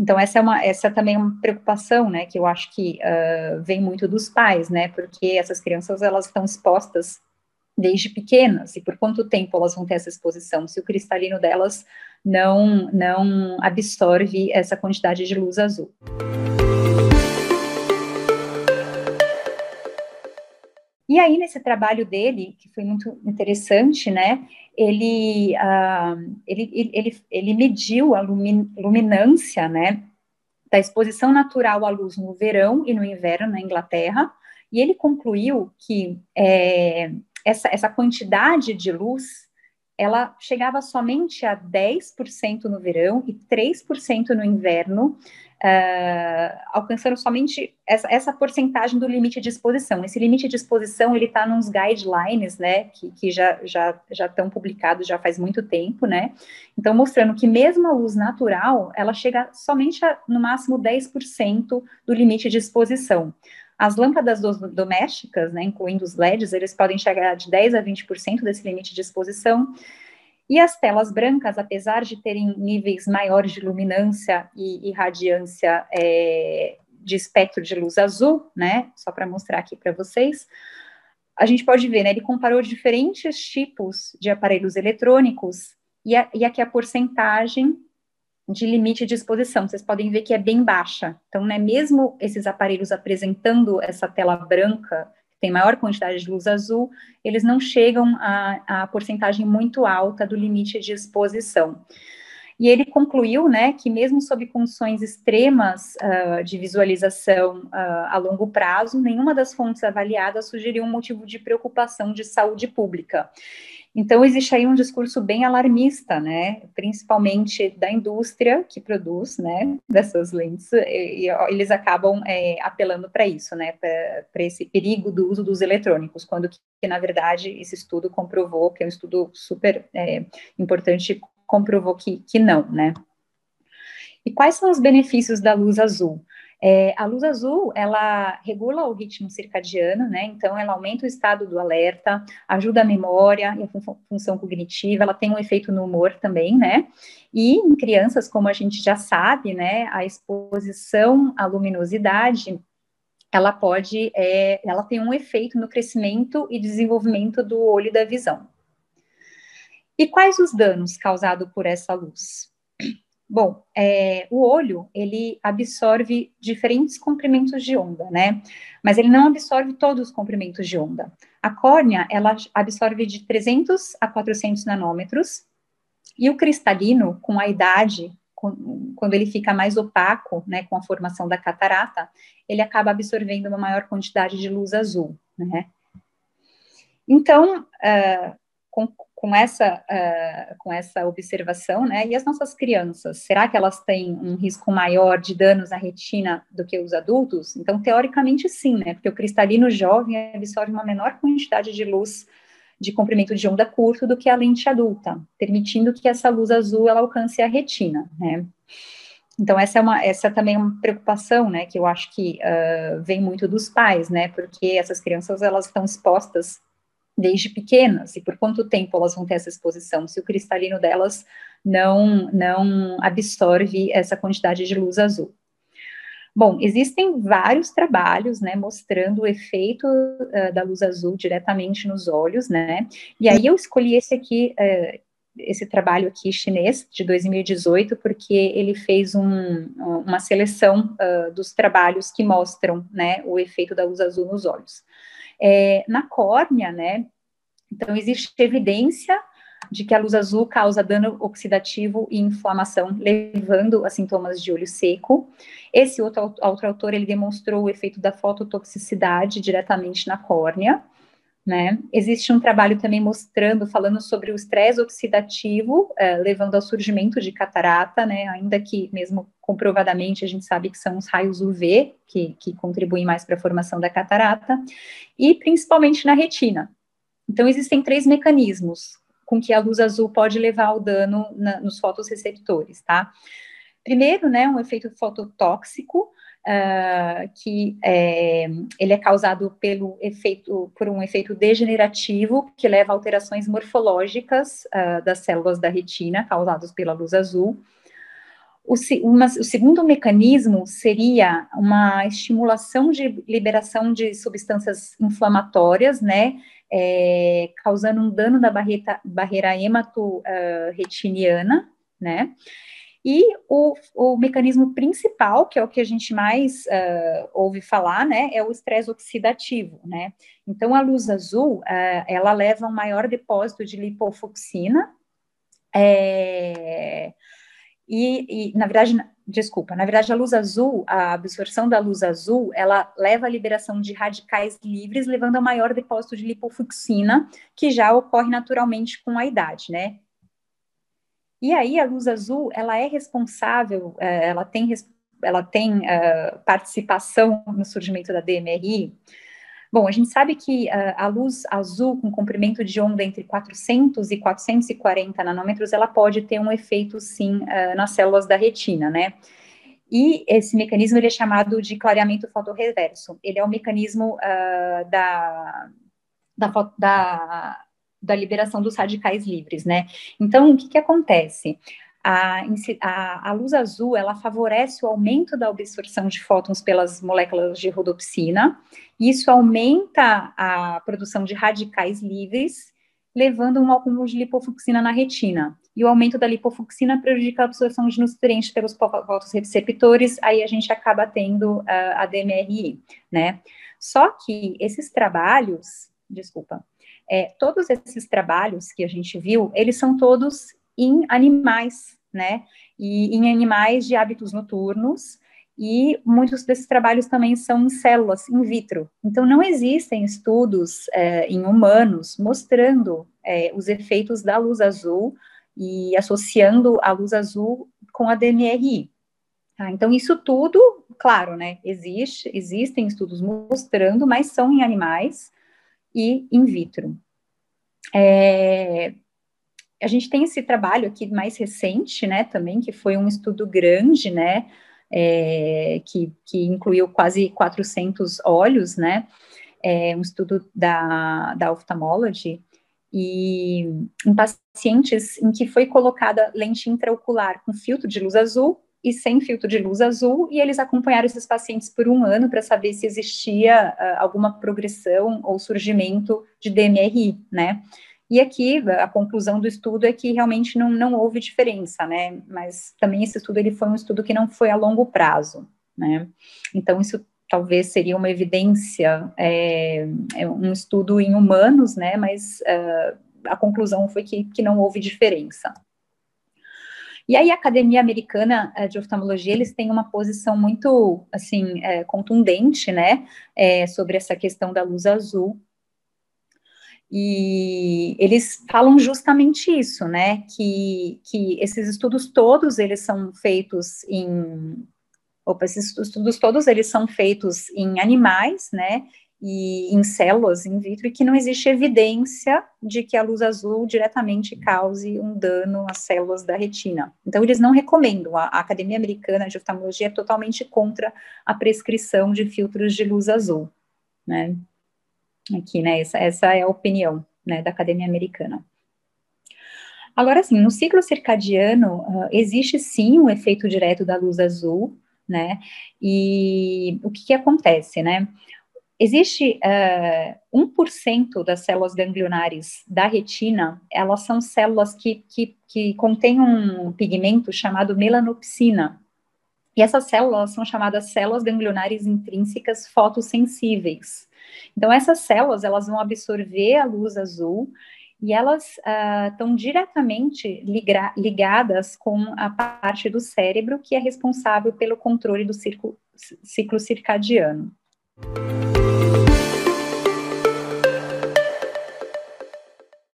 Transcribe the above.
Então, essa é, uma, essa também é uma preocupação, né, que eu acho que uh, vem muito dos pais, né, porque essas crianças, elas estão expostas desde pequenas, e por quanto tempo elas vão ter essa exposição, se o cristalino delas não, não absorve essa quantidade de luz azul. E aí, nesse trabalho dele, que foi muito interessante, né, ele, uh, ele, ele, ele, mediu a luminância, né, da exposição natural à luz no verão e no inverno na Inglaterra, e ele concluiu que é, essa, essa quantidade de luz, ela chegava somente a 10% no verão e 3% no inverno, uh, alcançando somente essa, essa porcentagem do limite de exposição. Esse limite de exposição, ele está nos guidelines, né, que, que já, já, já estão publicados já faz muito tempo, né, então mostrando que mesmo a luz natural, ela chega somente a, no máximo 10% do limite de exposição. As lâmpadas domésticas, né, incluindo os LEDs, eles podem chegar de 10 a 20% desse limite de exposição, e as telas brancas, apesar de terem níveis maiores de luminância e, e radiância é, de espectro de luz azul, né? Só para mostrar aqui para vocês, a gente pode ver, né? Ele comparou diferentes tipos de aparelhos eletrônicos e, a, e aqui a porcentagem de limite de exposição. Vocês podem ver que é bem baixa. Então, né, mesmo esses aparelhos apresentando essa tela branca tem maior quantidade de luz azul, eles não chegam a, a porcentagem muito alta do limite de exposição. E ele concluiu, né, que mesmo sob condições extremas uh, de visualização uh, a longo prazo, nenhuma das fontes avaliadas sugeriu um motivo de preocupação de saúde pública. Então, existe aí um discurso bem alarmista, né, principalmente da indústria que produz, né, dessas lentes, e, e eles acabam é, apelando para isso, né, para esse perigo do uso dos eletrônicos, quando que, na verdade, esse estudo comprovou, que é um estudo super é, importante, comprovou que, que não, né. E quais são os benefícios da luz azul? É, a luz azul, ela regula o ritmo circadiano, né? Então, ela aumenta o estado do alerta, ajuda a memória e a fun função cognitiva, ela tem um efeito no humor também, né? E em crianças, como a gente já sabe, né, a exposição à luminosidade ela pode, é, ela tem um efeito no crescimento e desenvolvimento do olho e da visão. E quais os danos causados por essa luz? Bom, é, o olho, ele absorve diferentes comprimentos de onda, né? Mas ele não absorve todos os comprimentos de onda. A córnea, ela absorve de 300 a 400 nanômetros, e o cristalino, com a idade, com, quando ele fica mais opaco, né, com a formação da catarata, ele acaba absorvendo uma maior quantidade de luz azul, né? Então, uh, com essa, uh, com essa observação, né? E as nossas crianças, será que elas têm um risco maior de danos na retina do que os adultos? Então, teoricamente, sim, né? Porque o cristalino jovem absorve uma menor quantidade de luz de comprimento de onda curto do que a lente adulta, permitindo que essa luz azul ela alcance a retina, né? Então, essa é, uma, essa também é uma preocupação, né, que eu acho que uh, vem muito dos pais, né, porque essas crianças, elas estão expostas desde pequenas, e por quanto tempo elas vão ter essa exposição, se o cristalino delas não, não absorve essa quantidade de luz azul. Bom, existem vários trabalhos, né, mostrando o efeito uh, da luz azul diretamente nos olhos, né, e aí eu escolhi esse aqui, uh, esse trabalho aqui chinês, de 2018, porque ele fez um, uma seleção uh, dos trabalhos que mostram, né, o efeito da luz azul nos olhos. É, na córnea, né, então existe evidência de que a luz azul causa dano oxidativo e inflamação, levando a sintomas de olho seco. Esse outro, outro autor, ele demonstrou o efeito da fototoxicidade diretamente na córnea, né? Existe um trabalho também mostrando, falando sobre o estresse oxidativo, é, levando ao surgimento de catarata, né? Ainda que, mesmo comprovadamente, a gente sabe que são os raios UV que, que contribuem mais para a formação da catarata, e principalmente na retina. Então, existem três mecanismos com que a luz azul pode levar ao dano na, nos fotoreceptores, tá? Primeiro, né, um efeito fototóxico, uh, que é, ele é causado pelo efeito, por um efeito degenerativo, que leva a alterações morfológicas uh, das células da retina, causadas pela luz azul. O, uma, o, segundo mecanismo seria uma estimulação de liberação de substâncias inflamatórias, né, é, causando um dano da barreira, barreira hemato-retiniana, uh, né, e o, o, mecanismo principal, que é o que a gente mais uh, ouve falar, né, é o estresse oxidativo, né. Então, a luz azul, uh, ela leva um maior depósito de lipofoxina, é, e, e, na verdade, desculpa, na verdade, a luz azul, a absorção da luz azul, ela leva à liberação de radicais livres, levando a maior depósito de lipofuxina, que já ocorre naturalmente com a idade, né? E aí, a luz azul, ela é responsável, eh, ela tem, ela tem uh, participação no surgimento da DMRI, Bom, a gente sabe que uh, a luz azul com comprimento de onda entre 400 e 440 nanômetros, ela pode ter um efeito, sim, uh, nas células da retina, né? E esse mecanismo ele é chamado de clareamento fotorreverso. Ele é o mecanismo uh, da, da, da, da, liberação dos radicais livres, né? Então, o que, que acontece? A, a, a, luz azul ela favorece o aumento da absorção de fótons pelas moléculas de rodopsina, isso aumenta a produção de radicais livres, levando um acúmulo de lipofuxina na retina. E o aumento da lipofuxina prejudica a absorção de nutrientes pelos fotoreceptores, aí a gente acaba tendo uh, a DMRI, né? Só que esses trabalhos, desculpa, é, todos esses trabalhos que a gente viu, eles são todos em animais, né? E em animais de hábitos noturnos, e muitos desses trabalhos também são em células in vitro. Então, não existem estudos é, em humanos mostrando é, os efeitos da luz azul e associando a luz azul com a DMRI. Tá? Então, isso tudo, claro, né, existe, existem estudos mostrando, mas são em animais e in vitro. É, a gente tem esse trabalho aqui mais recente, né, também, que foi um estudo grande, né, é, que, que incluiu quase 400 olhos, né, é, um estudo da, da ophthalmology, e em pacientes em que foi colocada lente intraocular com filtro de luz azul e sem filtro de luz azul, e eles acompanharam esses pacientes por um ano para saber se existia uh, alguma progressão ou surgimento de DMRI, né, e aqui a conclusão do estudo é que realmente não, não houve diferença, né? Mas também esse estudo ele foi um estudo que não foi a longo prazo, né? Então isso talvez seria uma evidência, é, é um estudo em humanos, né? Mas uh, a conclusão foi que, que não houve diferença. E aí a Academia Americana de Oftalmologia, eles têm uma posição muito, assim, é, contundente, né, é, sobre essa questão da luz azul, e eles falam justamente isso, né, que, que esses estudos todos, eles são feitos em, opa, esses estudos todos, eles são feitos em animais, né, e em células in vitro, e que não existe evidência de que a luz azul diretamente cause um dano às células da retina. Então, eles não recomendam, a, Academia Americana de Oftalmologia é totalmente contra a prescrição de filtros de luz azul, né, aqui, né? Essa, essa é a opinião né, da Academia Americana. Agora, sim, no ciclo circadiano, uh, existe sim um efeito direto da luz azul, né? E o que, que acontece, né? Existe uh, 1% das células ganglionares da retina, elas são células que, que, que contêm um pigmento chamado melanopsina. E essas células são chamadas células ganglionares intrínsecas fotossensíveis. Então, essas células, elas vão absorver a luz azul e elas estão uh, diretamente liga ligadas com a parte do cérebro que é responsável pelo controle do ciclo, ciclo circadiano.